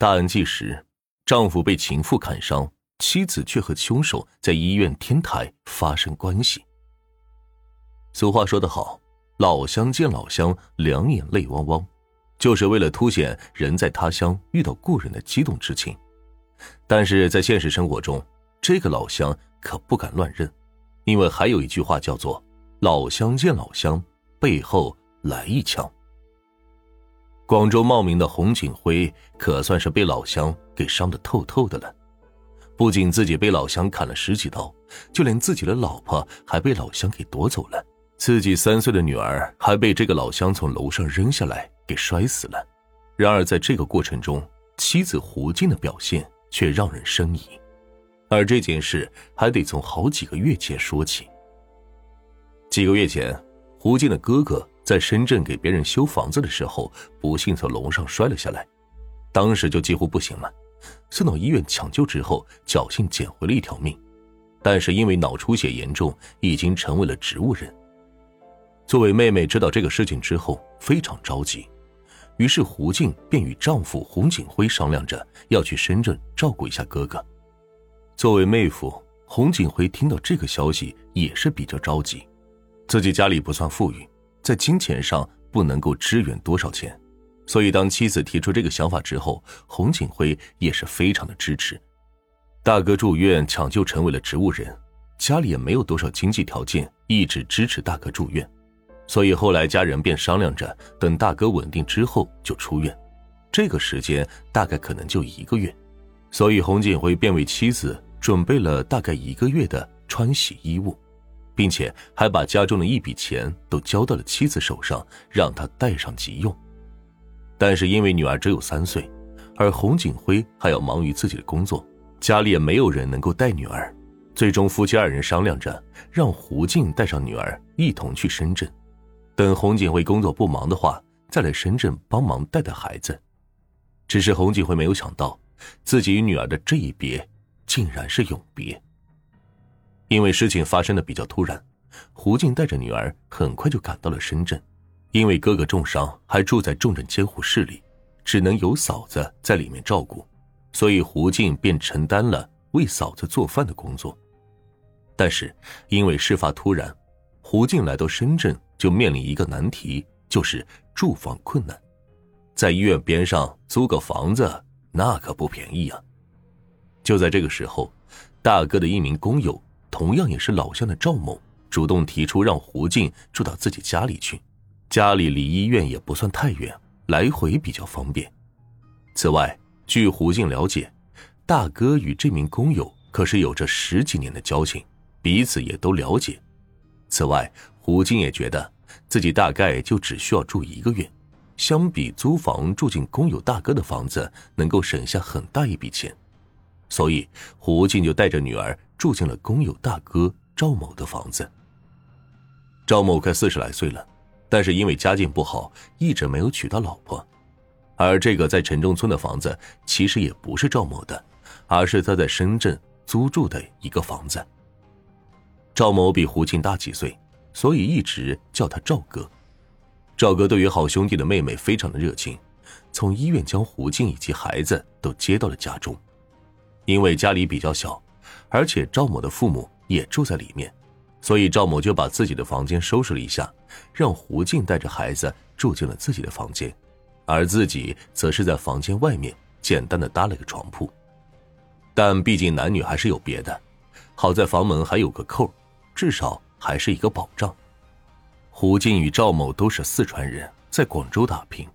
大案纪实：丈夫被情妇砍伤，妻子却和凶手在医院天台发生关系。俗话说得好，“老乡见老乡，两眼泪汪汪”，就是为了凸显人在他乡遇到故人的激动之情。但是在现实生活中，这个老乡可不敢乱认，因为还有一句话叫做“老乡见老乡，背后来一枪”。广州茂名的洪景辉可算是被老乡给伤得透透的了，不仅自己被老乡砍了十几刀，就连自己的老婆还被老乡给夺走了，自己三岁的女儿还被这个老乡从楼上扔下来给摔死了。然而在这个过程中，妻子胡静的表现却让人生疑，而这件事还得从好几个月前说起。几个月前，胡静的哥哥。在深圳给别人修房子的时候，不幸从楼上摔了下来，当时就几乎不行了，送到医院抢救之后，侥幸捡回了一条命，但是因为脑出血严重，已经成为了植物人。作为妹妹知道这个事情之后，非常着急，于是胡静便与丈夫洪景辉商量着要去深圳照顾一下哥哥。作为妹夫，洪景辉听到这个消息也是比较着急，自己家里不算富裕。在金钱上不能够支援多少钱，所以当妻子提出这个想法之后，洪景辉也是非常的支持。大哥住院抢救成为了植物人，家里也没有多少经济条件，一直支持大哥住院，所以后来家人便商量着等大哥稳定之后就出院，这个时间大概可能就一个月，所以洪景辉便为妻子准备了大概一个月的穿洗衣物。并且还把家中的一笔钱都交到了妻子手上，让她带上急用。但是因为女儿只有三岁，而洪景辉还要忙于自己的工作，家里也没有人能够带女儿。最终，夫妻二人商量着让胡静带上女儿一同去深圳，等洪景辉工作不忙的话，再来深圳帮忙带带孩子。只是洪景辉没有想到，自己与女儿的这一别，竟然是永别。因为事情发生的比较突然，胡静带着女儿很快就赶到了深圳。因为哥哥重伤，还住在重症监护室里，只能由嫂子在里面照顾，所以胡静便承担了为嫂子做饭的工作。但是因为事发突然，胡静来到深圳就面临一个难题，就是住房困难。在医院边上租个房子，那可不便宜啊。就在这个时候，大哥的一名工友。同样也是老乡的赵某主动提出让胡静住到自己家里去，家里离医院也不算太远，来回比较方便。此外，据胡静了解，大哥与这名工友可是有着十几年的交情，彼此也都了解。此外，胡静也觉得自己大概就只需要住一个月，相比租房住进工友大哥的房子，能够省下很大一笔钱，所以胡静就带着女儿。住进了工友大哥赵某的房子。赵某快四十来岁了，但是因为家境不好，一直没有娶到老婆。而这个在城中村的房子，其实也不是赵某的，而是他在深圳租住的一个房子。赵某比胡静大几岁，所以一直叫他赵哥。赵哥对于好兄弟的妹妹非常的热情，从医院将胡静以及孩子都接到了家中，因为家里比较小。而且赵某的父母也住在里面，所以赵某就把自己的房间收拾了一下，让胡静带着孩子住进了自己的房间，而自己则是在房间外面简单的搭了个床铺。但毕竟男女还是有别的，好在房门还有个扣，至少还是一个保障。胡静与赵某都是四川人，在广州打拼，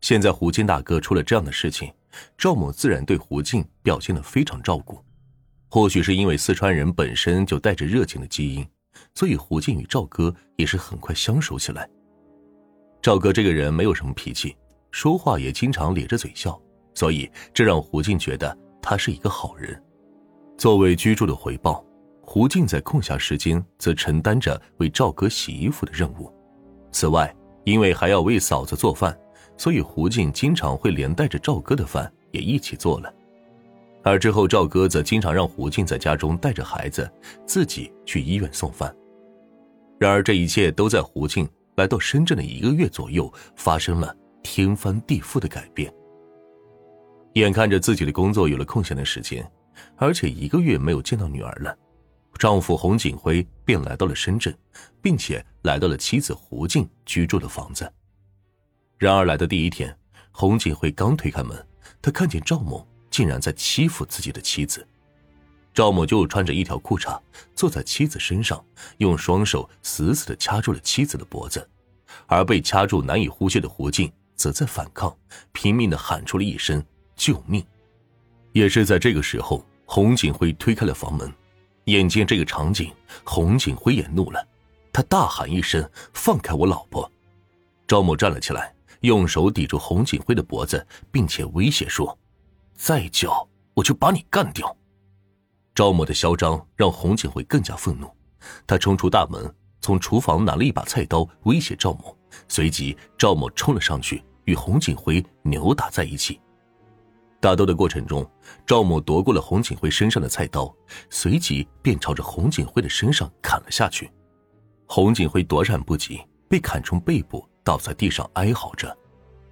现在胡静大哥出了这样的事情，赵某自然对胡静表现的非常照顾。或许是因为四川人本身就带着热情的基因，所以胡静与赵哥也是很快相熟起来。赵哥这个人没有什么脾气，说话也经常咧着嘴笑，所以这让胡静觉得他是一个好人。作为居住的回报，胡静在空暇时间则承担着为赵哥洗衣服的任务。此外，因为还要为嫂子做饭，所以胡静经常会连带着赵哥的饭也一起做了。而之后，赵哥则经常让胡静在家中带着孩子，自己去医院送饭。然而，这一切都在胡静来到深圳的一个月左右发生了天翻地覆的改变。眼看着自己的工作有了空闲的时间，而且一个月没有见到女儿了，丈夫洪景辉便来到了深圳，并且来到了妻子胡静居住的房子。然而来的第一天，洪景辉刚推开门，他看见赵某竟然在欺负自己的妻子。赵某就穿着一条裤衩坐在妻子身上，用双手死死的掐住了妻子的脖子，而被掐住难以呼吸的胡静则在反抗，拼命的喊出了一声“救命”。也是在这个时候，洪景辉推开了房门，眼见这个场景，洪景辉也怒了，他大喊一声：“放开我老婆！”赵某站了起来，用手抵住洪景辉的脖子，并且威胁说：“再叫我就把你干掉。”赵某的嚣张让洪景辉更加愤怒，他冲出大门，从厨房拿了一把菜刀威胁赵某。随即，赵某冲了上去，与洪景辉扭打在一起。打斗的过程中，赵某夺过了洪景辉身上的菜刀，随即便朝着洪景辉的身上砍了下去。洪景辉躲闪不及，被砍中背部，倒在地上哀嚎着。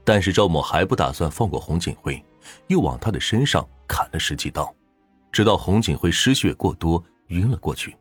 但是赵某还不打算放过洪景辉，又往他的身上砍了十几刀。直到洪景辉失血过多，晕了过去。